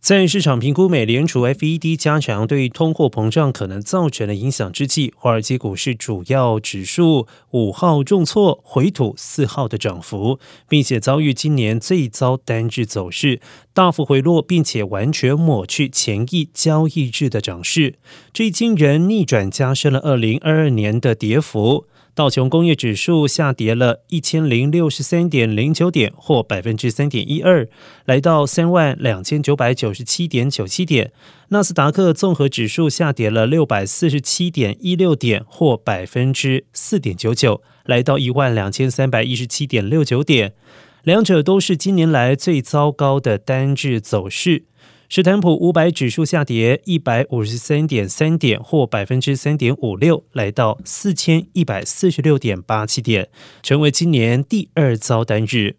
在市场评估美联储 FED 加强对通货膨胀可能造成的影响之际，华尔街股市主要指数五号重挫，回吐四号的涨幅，并且遭遇今年最糟单日走势，大幅回落，并且完全抹去前一交易日的涨势，这一惊人逆转加深了二零二二年的跌幅。道琼工业指数下跌了一千零六十三点零九点，或百分之三点一二，来到三万两千九百九十七点九七点。纳斯达克综合指数下跌了六百四十七点一六点，或百分之四点九九，来到一万两千三百一十七点六九点。两者都是今年来最糟糕的单日走势。史坦普五百指数下跌一百五十三点三点，或百分之三点五六，来到四千一百四十六点八七点，成为今年第二遭单日。